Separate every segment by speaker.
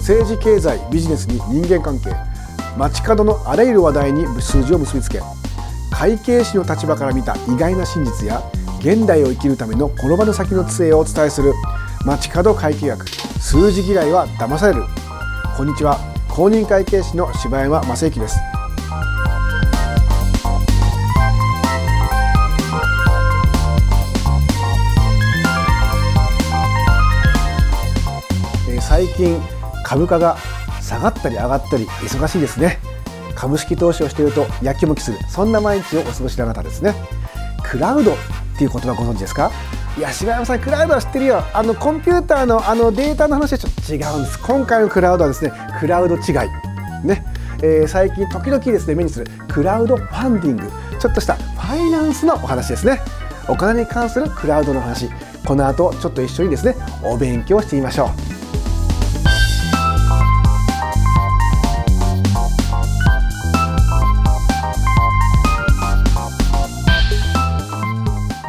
Speaker 1: 政治経済ビジネスに人間関係街角のあらゆる話題に数字を結びつけ会計士の立場から見た意外な真実や現代を生きるためのこの場の先の杖をお伝えする街角会計学数字嫌いは騙される。こんにちは公認会計士の柴山正幸です。近株価が下がったり上がったり忙しいですね。株式投資をしているとやきもきするそんな毎日をお過ごしの方ですね。クラウドっていう言葉ご存知ですか？いや柴山さんクラウドは知ってるよ。あのコンピューターのあのデータの話はちょっと違うんです。今回のクラウドはですねクラウド違い。ね、えー、最近時々ですね目にするクラウドファンディング。ちょっとしたファイナンスのお話ですね。お金に関するクラウドの話。この後ちょっと一緒にですねお勉強してみましょう。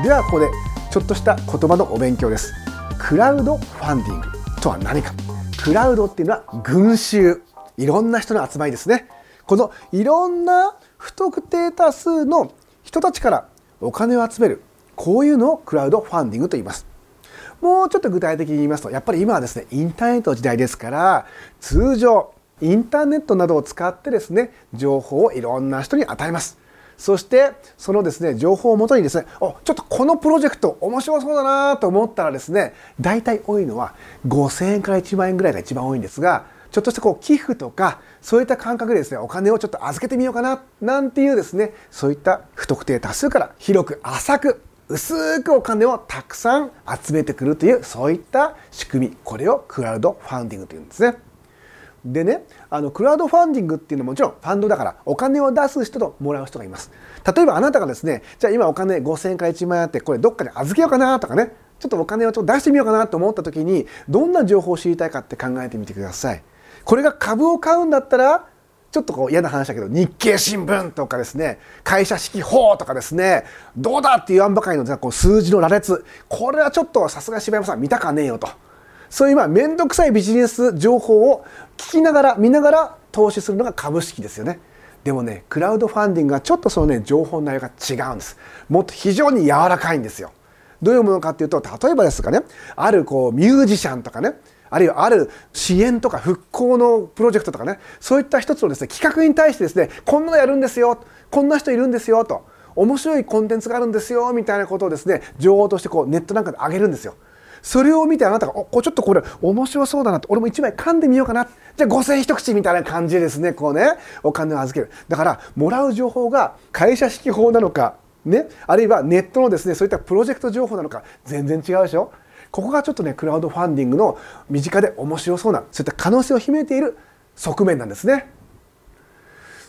Speaker 1: ではここでちょっとした言葉のお勉強です。クラウドファンディングとは何か。クラウドっていうのは群衆。いろんな人の集まりですね。このいろんな不特定多数の人たちからお金を集める。こういうのをクラウドファンディングと言います。もうちょっと具体的に言いますとやっぱり今はですねインターネットの時代ですから通常インターネットなどを使ってですね情報をいろんな人に与えます。そしてそのですね情報をもとにですねおちょっとこのプロジェクト面白そうだなと思ったらですね大体多いのは5,000円から1万円ぐらいが一番多いんですがちょっとしたこう寄付とかそういった感覚でですねお金をちょっと預けてみようかななんていうですねそういった不特定多数から広く浅く薄くお金をたくさん集めてくるというそういった仕組みこれをクラウドファンディングというんですね。でねあのクラウドファンディングっていうのはもちろんファンドだからお金を出す人ともらう人がいます。例えばあなたがですねじゃあ今お金5000円か1万円あってこれどっかに預けようかなとかねちょっとお金をちょっと出してみようかなと思った時にどんな情報を知りたいかって考えてみてください。これが株を買うんだったらちょっとこう嫌な話だけど日経新聞とかですね会社式法とかですねどうだって言わんばかりのこう数字の羅列。これはちょっとさすが柴山さん見たかねえよと。そういうまあ面倒くさいビジネス情報を聞きながら見ながら投資するのが株式ですよね。でもねクラウドファンディングはちょっとそのね情報の内容が違うんです。もっと非常に柔らかいんですよ。どういうものかっていうと例えばですがねあるこうミュージシャンとかねあるいはある支援とか復興のプロジェクトとかねそういった一つのですね企画に対してですねこんなのやるんですよこんな人いるんですよと面白いコンテンツがあるんですよみたいなことをですね情報としてこうネットなんかで上げるんですよ。それを見てあなたがおこちょっとこれ面白そうだなと俺も1枚噛んでみようかな。じゃあ5000円一口みたいな感じでですね。こうね。お金を預ける。だからもらう情報が会社式法なのかね。あるいはネットのですねそういったプロジェクト情報なのか全然違うでしょ。ここがちょっとねクラウドファンディングの身近で面白そうなそういった可能性を秘めている側面なんですね。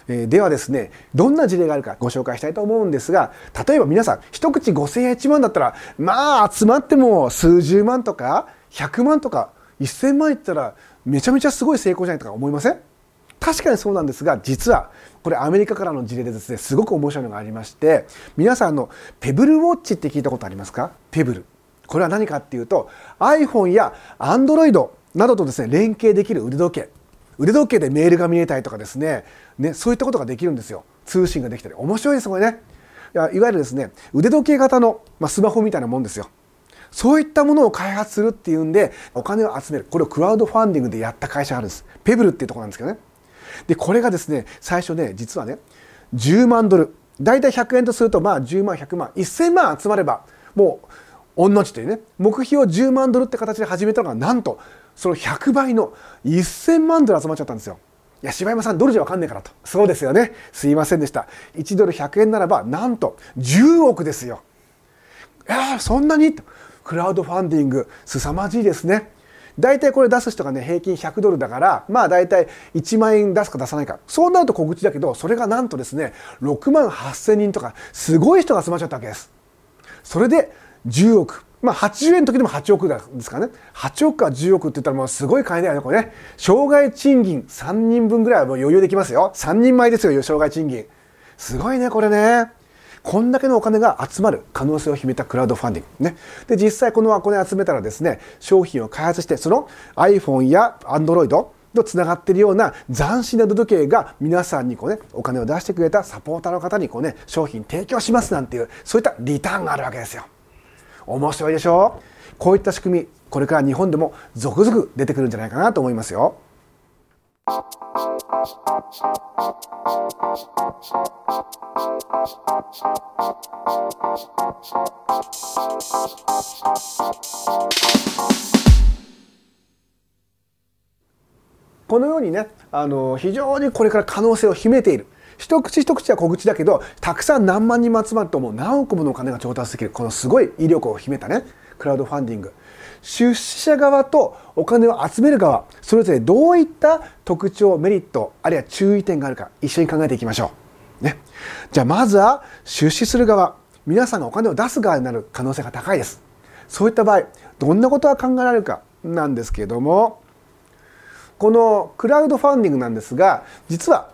Speaker 1: えではですねどんな事例があるかご紹介したいと思うんですが例えば皆さん一口5,000円1万だったらまあ集まっても数十万とか100万とか1,000万いったらめちゃめちゃすごい成功じゃないとか思いません？確かにそうなんですが実はこれアメリカからの事例でですねすごく面白いのがありまして皆さんのペブルウォッチって聞いたことありますか？ペブル。これは何かっていうと iPhone や Android などとですね連携できる腕時計。腕時計でメールが見えたりとかですね。ねそういったことができるんですよ。通信ができたり。面白いですこれね。いわゆるですね腕時計型の、まあ、スマホみたいなもんですよ。そういったものを開発するっていうんでお金を集める。これをクラウドファンディングでやった会社があるんです。ペブルっていうところなんですけどね。でこれがですね最初ね実はね10万ドル。大体100円とするとまあ10万100万1000万集まればもう御の字というね目標10万ドルって形で始めたのがなんとその100倍の1000万ドル集まっちゃったんですよ。いや柴山さんドルじゃ分かんねえからと。そうですよね。すいませんでした。1ドル100円ならばなんと10億ですよ。いやそんなに？クラウドファンディング凄まじいですね。大体これ出す人がね平均100ドルだからまあ大体1万円出すか出さないか。そうなると小口だけどそれがなんとですね6万8,000人とかすごい人が集まっちゃったわけです。それで10億。まあ、80円の時でも8億ですかね8億か10億って言ったらもうすごい金だよねこれね障害賃金3人分ぐらいはもう余裕できますよ3人前ですよ障害賃金すごいねこれねこんだけのお金が集まる可能性を秘めたクラウドファンディング。ね。で、実際このお金集めたらですね、商品を開発して、その iPhone や Android とつながっているような斬新な腕時計が皆さんにこうね、お金を出してくれたサポーターの方にこうね、商品提供しますなんていう、そういったリターンがあるわけですよ。面白いでしょ？こういった仕組み、これから日本でも続々出てくるんじゃないかなと思いますよ。このようにねあの非常にこれから可能性を秘めている一口一口は小口だけどたくさん何万人も集まるともう何億ものお金が調達できるこのすごい威力を秘めたねクラウドファンディング出資者側とお金を集める側それぞれどういった特徴メリットあるいは注意点があるか一緒に考えていきましょう。ね、じゃあまずは出資する側皆さんがお金を出す側になる可能性が高いです。そういった場合どんなことが考えられるかなんですけれどもこのクラウドファンディングなんですが実は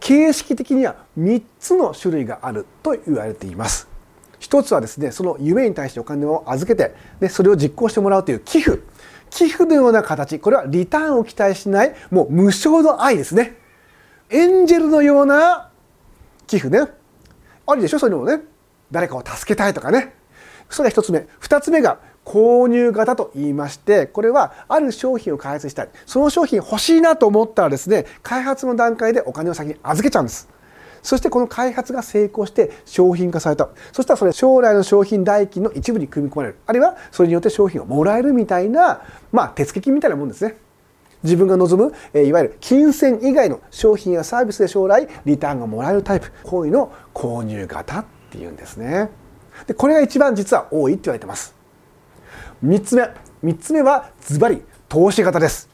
Speaker 1: 形式的には3つの種類があると言われています。一つはですねその夢に対してお金を預けてでそれを実行してもらうという寄付。寄付のような形。これはリターンを期待しないもう無償の愛ですね。エンジェルのような寄付ね。ありでしょ？そういうのもね。誰かを助けたいとかね。それが一つ目。二つ目が購入型と言いましてこれはある商品を開発したいその商品欲しいなと思ったらですね開発の段階でお金を先に預けちゃうんです。そしてこの開発が成功して商品化された。そしたらそれ将来の商品代金の一部に組み込まれる。あるいはそれによって商品をもらえるみたいなまあ手付金みたいなもんですね。自分が望む、いわゆる金銭以外の商品やサービスで将来リターンがもらえるタイプ。こういうのを購入型っていうんですね。でこれが一番実は多いって言われてます。3つ目3つ目はズバリ投資型です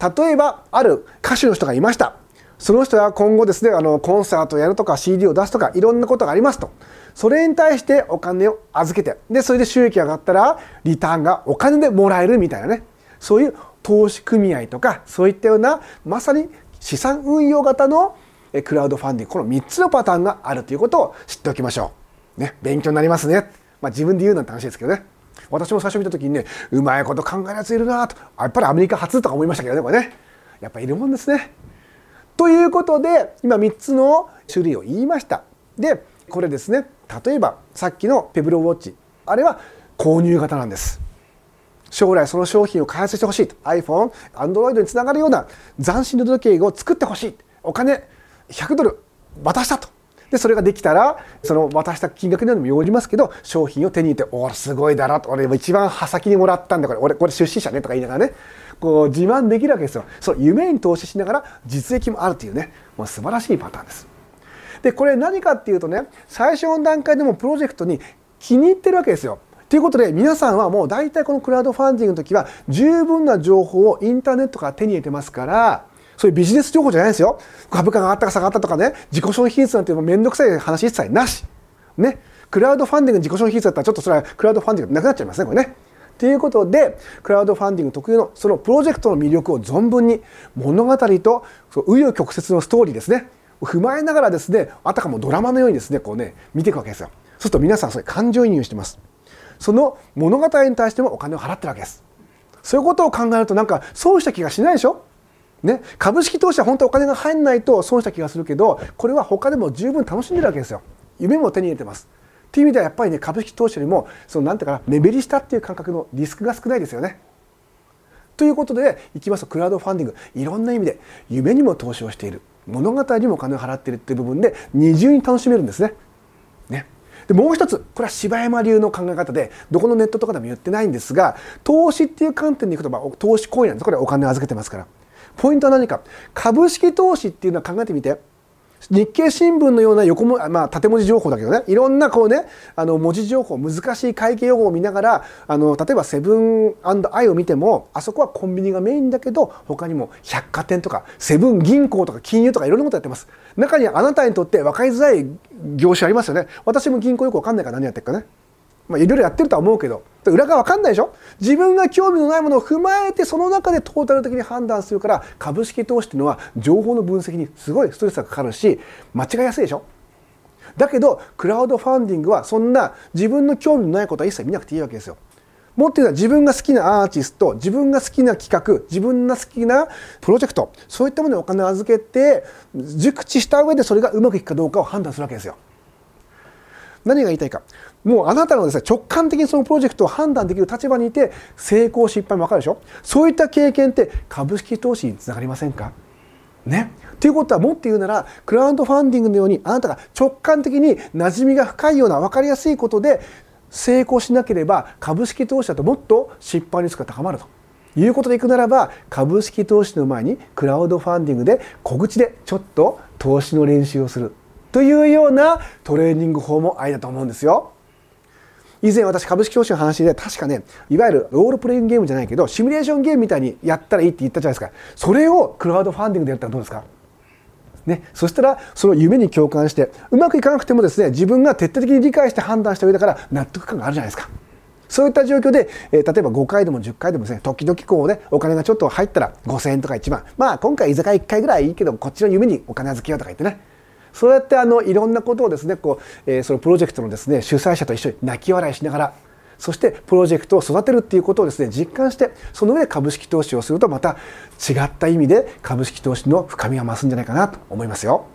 Speaker 1: 例えばある歌手の人がいましたその人は今後ですねあのコンサートをやるとか CD を出すとかいろんなことがありますとそれに対してお金を預けてでそれで収益が上がったらリターンがお金でもらえるみたいなねそういう投資組合とかそういったようなまさに資産運用型のクラウドファンディングこの3つのパターンがあるということを知っておきましょう。ね、勉強になりますね。まあ、自分で言うなんて話ですけどね。私も最初見た時にねうまいこと考えるやついるなと。やっぱりアメリカ初とか思いましたけどねこれね。やっぱいるもんですね。ということで今3つの種類を言いました。でこれですね。例えばさっきのペブロウォッチ。あれは購入型なんです。将来その商品を開発してほしいと。iPhone、Android につながるような斬新な時計を作ってほしい。お金100ドル渡したと。でそれができたらその渡した金額にもよりますけど商品を手に入れて「おおすごいだろ」と「俺一番刃先にもらったんだこれ俺これ出資者ね」とか言いながらね。こう自慢できるわけですよ。そう夢に投資しながら実益もあるというね。もう素晴らしいパターンです。でこれ何かっていうとね最初の段階でもプロジェクトに気に入ってるわけですよ。ということで皆さんはもう大体このクラウドファンディングの時は十分な情報をインターネットから手に入れてますからそういうビジネス情報じゃないですよ。株価が上がったか下がったとかね。自己消費比率なんて面倒くさい話一切なし。ね。クラウドファンディング自己消費比率だったらちょっとそれはクラウドファンディングなくなっちゃいますねこれねということでクラウドファンディング特有のそのプロジェクトの魅力を存分に物語と紆余曲折のストーリーですね。踏まえながらですねあたかもドラマのようにですねこうね見ていくわけですよ。そうすると皆さんそれ感情移入してます。その物語に対してもお金を払ってるわけです。そういうことを考えるとなんか損した気がしないでしょ？ね、株式投資は本当お金が入んないと損した気がするけどこれは他でも十分楽しんでるわけですよ。夢も手に入れてます。っていう意味ではやっぱりね株式投資よりもそのなんていうかな目減りしたっていう感覚のリスクが少ないですよね。ということでいきますとクラウドファンディング。いろんな意味で夢にも投資をしている。物語にもお金を払っているっていう部分で二重に楽しめるんですね。ね。でもう一つこれは柴山流の考え方でどこのネットとかでも言ってないんですが投資っていう観点でいくと、まあ、投資行為なんです。これお金を預けてますから。ポイントは何か？株式投資っていうのは考えてみて。日経新聞のような横も、まあ、縦文字情報だけどね。いろんなこうねあの文字情報難しい会計用語を見ながらあの例えばセブンアイを見てもあそこはコンビニがメインだけど他にも百貨店とかセブン銀行とか金融とかいろんなことやってます。中にはあなたにとって分かりづらい業種ありますよね。私も銀行よく分かんないから何やってるかね。まあ、いろいろやってるとは思うけど裏が分かんないでしょ？自分が興味のないものを踏まえてその中でトータル的に判断するから株式投資っていうのは情報の分析にすごいストレスがかかるし間違いやすいでしょ？だけどクラウドファンディングはそんな自分の興味のないことは一切見なくていいわけですよ。もっと言うのは自分が好きなアーティスト自分が好きな企画自分が好きなプロジェクトそういったものにお金を預けて熟知した上でそれがうまくいくかどうかを判断するわけですよ。何が言いたいかもうあなたのですね直感的にそのプロジェクトを判断できる立場にいて成功失敗も分かるでしょ？そういった経験って株式投資につながりませんか？ね。ということはもっと言うならクラウドファンディングのようにあなたが直感的に馴染みが深いような分かりやすいことで成功しなければ株式投資だともっと失敗リスクが高まると。いうことでいくならば株式投資の前にクラウドファンディングで小口でちょっと投資の練習をする。というようなトレーニング法もありだと思うんですよ。以前私株式投資の話で確かねいわゆるロールプレイングゲームじゃないけどシミュレーションゲームみたいにやったらいいって言ったじゃないですか。それをクラウドファンディングでやったらどうですか？ね、そしたらその夢に共感してうまくいかなくてもですね自分が徹底的に理解して判断した上だから納得感があるじゃないですか。そういった状況で、えー、例えば5回でも10回でもですね時々こうねお金がちょっと入ったら5000円とか1万。まあ今回居酒屋1回ぐらいいいけどこっちの夢にお金預けようとか言ってね。そうやってあのいろんなことをですねこう、えー、そのプロジェクトのですね主催者と一緒に泣き笑いしながらそしてプロジェクトを育てるっていうことをですね実感してその上で株式投資をするとまた違った意味で株式投資の深みが増すんじゃないかなと思いますよ。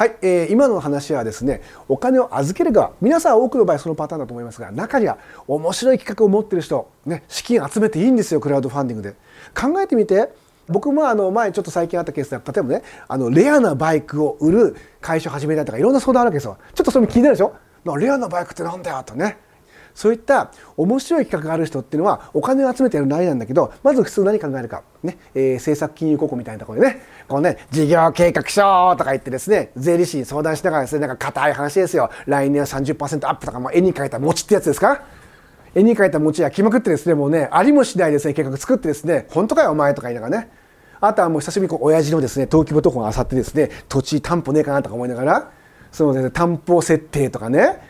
Speaker 1: はい、えー、今の話はですねお金を預ける側皆さん多くの場合そのパターンだと思いますが中には面白い企画を持ってる人、ね、資金集めていいんですよクラウドファンディングで。考えてみて僕もあの前ちょっと最近あったケースで例えばねあのレアなバイクを売る会社を始めたいとかいろんな相談あるわけですよ。ちょっとそれも気になるでしょ？レアなバイクってなんだよとねそういった面白い企画がある人っていうのはお金を集めてやる内容なんだけどまず普通何考えるか、ね。えー、政策金融高校みたいなところでね。こうね事業計画書とか言ってですね税理士に相談しながらですねなんか硬い話ですよ。来年は30%アップとか、まあ、絵に描いた餅ってやつですか？絵に描いた餅焼きまくってですねもうねありもしないですね計画作ってですね本当かよお前とか言いながらね。あとはもう久しぶりにこう親父のですね登記簿とかを漁ってですね土地担保ねえかなとか思いながらその、ね、担保設定とかね。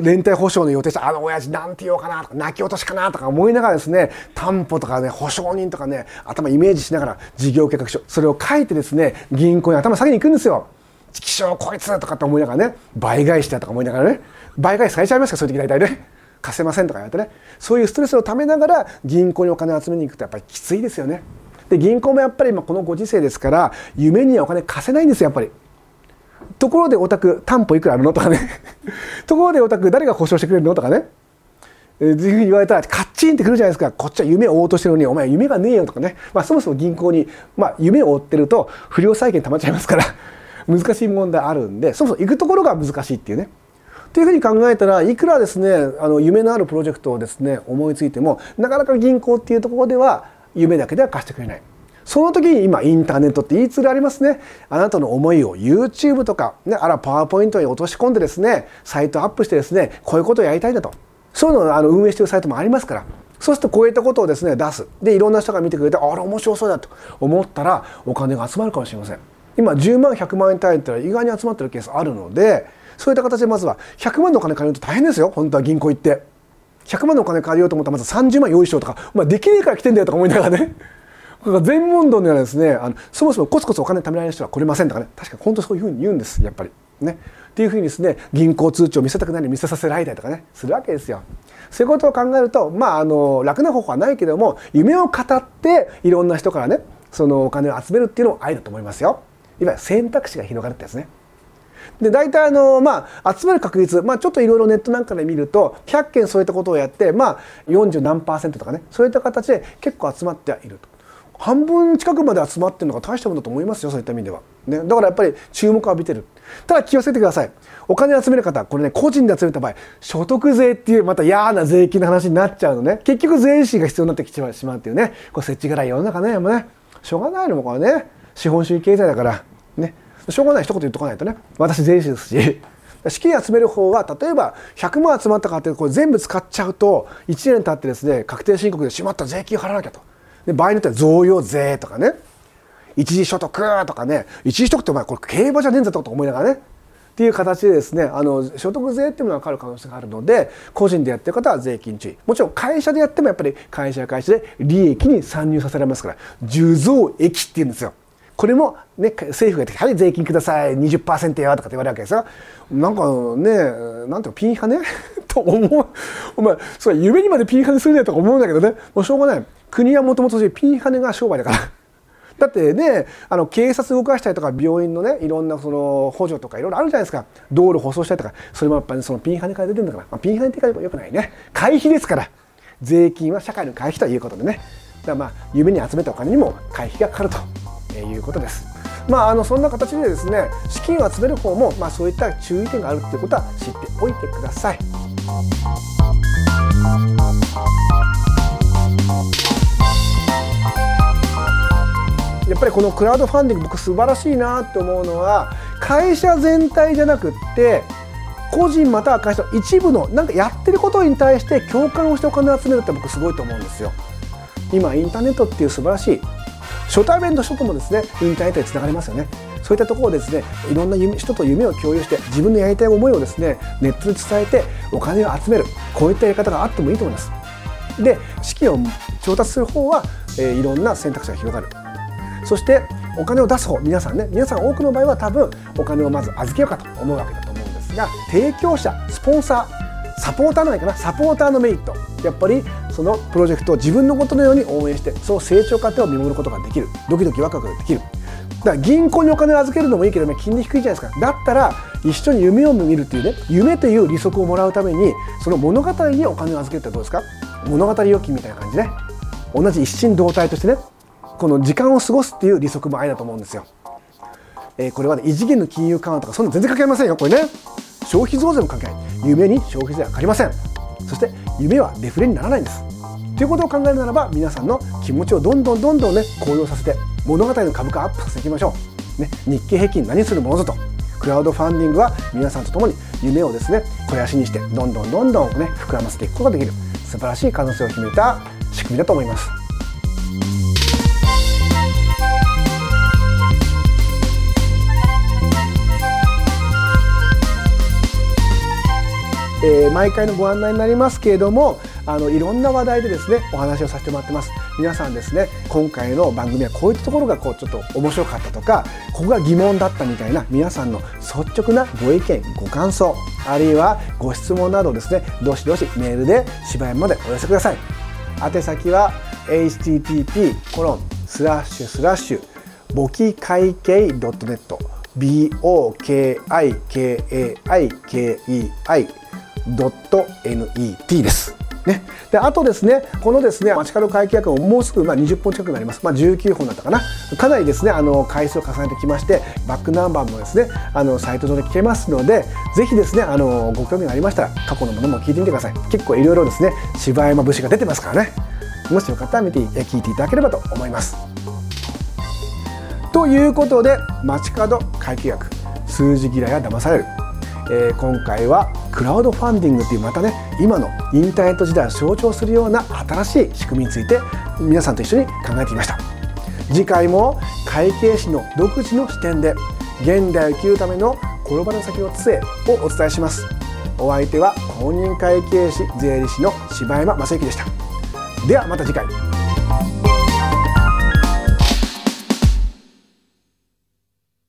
Speaker 1: 連帯保証の予定者あの親父なんて言おうかなとか泣き落としかなとか思いながらですね担保とかね保証人とかね頭イメージしながら事業計画書それを書いてですね銀行に頭下げに行くんですよ。気象こいつとかって思いながらね倍返しだとか思いながらね倍返しされちゃいますかそういう時大体ね貸せませんとか言われてねそういうストレスをためながら銀行にお金を集めに行くとやっぱりきついですよね。で銀行もやっぱり今このご時世ですから夢にはお金貸せないんですよやっぱり。ところでお宅担保いくらあるの？とかね。ところでお宅誰が保証してくれるの？とかね。えー、いうふうに言われたらカッチンってくるじゃないですか。こっちは夢を追おうとしてるのにお前夢がねえよとかね、まあ、そもそも銀行に、まあ、夢を追ってると不良債権たまっちゃいますから。難しい問題あるんでそもそも行くところが難しいっていうね。というふうに考えたらいくらですねあの夢のあるプロジェクトをですね思いついてもなかなか銀行っていうところでは夢だけでは貸してくれない。その時に今インターネットって言いツールありますね。あなたの思いを YouTube とか、ね、あらパワーポイントに落とし込んでですねサイトアップしてですねこういうことをやりたいんだと。そういうのをあの運営しているサイトもありますから。そうするとこういったことをですね出す。でいろんな人が見てくれてあれ面白そうだと思ったらお金が集まるかもしれません。今10万100万円単位って意外に集まってるケースあるのでそういった形でまずは100万のお金借りると大変ですよ。本当は銀行行って。100万のお金借りようと思ったらまず30万用意しようとか、まあ、できねえから来てんだよとか思いながらね。全問答にはですねあのそもそもコツコツお金貯められる人は来れませんとかね確か本当そういうふうに言うんですやっぱりねっていうふうにですね銀行通帳を見せたくないのに見せさせられたりとかねするわけですよ。そういうことを考えるとまああの楽な方法はないけども夢を語っていろんな人からねそのお金を集めるっていうのも愛だと思いますよ。いわゆる選択肢が広がるってやつね。で大体あの、まあ、集める確率、まあ、ちょっといろいろネットなんかで見ると100件そういったことをやって、まあ、40何パーセントとかねそういった形で結構集まってはいると。半分近くまで集まってるのが大したものだと思いますよそういった意味では、ね、だからやっぱり注目を浴びてる。ただ気をつけてください。お金集める方これね個人で集めた場合所得税っていうまた嫌な税金の話になっちゃうのね。結局税理士が必要になってきてしまうっていうね。これ設置がない世の中ねもうね。しょうがないのもこれね。資本主義経済だから。ね。しょうがない一言言っとかないとね。私税理士ですし。資金集める方は例えば100万集まったかってこれ全部使っちゃうと1年経ってですね確定申告でしまった税金払わなきゃと。で場合によっては贈与税とかね。一時所得とかね。一時所得ってお前これ競馬じゃねえんだと思いながらね。っていう形でですねあの所得税っていうのがかかる可能性があるので個人でやってる方は税金注意。もちろん会社でやってもやっぱり会社や会社で利益に参入させられますから受増益っていうんですよ。これも、ね、政府が言って「はい税金ください20%よ」とかって言われるわけですよ。なんかねなんていうのピンハネ？と思う。お前それ夢にまでピンハネするねとか思うんだけどね。もうしょうがない。国はもともとピンハネが商売だから。だってねあの警察動かしたりとか病院のねいろんなその補助とかいろいろあるじゃないですか。道路舗装したりとか。それもやっぱり、ね、そのピンハネから出てるんだから、まあ、ピンハネって言い方よくないね。会費ですから。税金は社会の会費ということでね。だからまあ夢に集めたお金にも会費がかかると。いうことです。まあ、あのそんな形でですね資金を集める方も、まあ、そういった注意点があるっていうことは知っておいてください。やっぱりこのクラウドファンディング僕素晴らしいなって思うのは会社全体じゃなくって個人または会社の一部のなんかやってることに対して共感をしてお金を集めるって僕すごいと思うんですよ。今インターネットっていう素晴らしい初対面の人ともですねインターネットでつながりますよね。そういったところをですねいろんな人と夢を共有して自分のやりたい思いをですねネットで伝えてお金を集める。こういったやり方があってもいいと思います。で資金を調達する方は、えー、いろんな選択肢が広がる。そしてお金を出す方皆さんね皆さん多くの場合は多分お金をまず預けようかと思うわけだと思うんですが提供者スポンサーサポーターなのかな？サポーターのメリット。やっぱりそのプロジェクトを自分のことのように応援してその成長過程を見守ることができる。ドキドキワクワクできる。だから銀行にお金を預けるのもいいけどね金利低いじゃないですか。だったら一緒に夢を見るっていうね夢という利息をもらうためにその物語にお金を預けるってどうですか？物語預金みたいな感じね。同じ一心同体としてねこの時間を過ごすっていう利息もありだと思うんですよ、えー、これはね異次元の金融緩和とかそんな全然関係ありませんよこれね。消費増税も関係ない夢に消費税はかかりませんそして夢はデフレにならないんですということを考えるならば皆さんの気持ちをどんどんどんどんね高揚させて物語の株価アップさせていきましょう、ね、日経平均何するものぞとクラウドファンディングは皆さんと共に夢をですね肥やしにしてどんどんどんどんね膨らませていくことができる素晴らしい可能性を秘めた仕組みだと思います。えー、毎回のご案内になりますけれどもあのいろんな話題でですねお話をさせてもらってます。皆さんですね今回の番組はこういったところがこうちょっと面白かったとかここが疑問だったみたいな皆さんの率直なご意見ご感想あるいはご質問などですねどしどしメールで芝居までお寄せください。宛先は http コロンスラッシュスラッシュ簿記会計 .net bokikai.kei .net です。ね、であとですねこのですね街角会計約ももうすぐまあ20本近くになります、まあ、19本だったかな。かなりですねあの回数を重ねてきましてバックナンバーもですねあのサイト上で聞けますのでぜひですねあのご興味がありましたら過去のものも聞いてみてください。結構いろいろですね芝山節が出てますからね。もしよかったら見て聞いていただければと思います。ということで街角会計約。数字嫌いは騙される。えー、今回はクラウドファンディングというまたね今のインターネット時代を象徴するような新しい仕組みについて皆さんと一緒に考えてみました。次回も会計士の独自の視点で現代を生きるための転ばぬ先の杖をお伝えします。お相手は公認会計士税理士の柴山正幸でした。ではまた次回。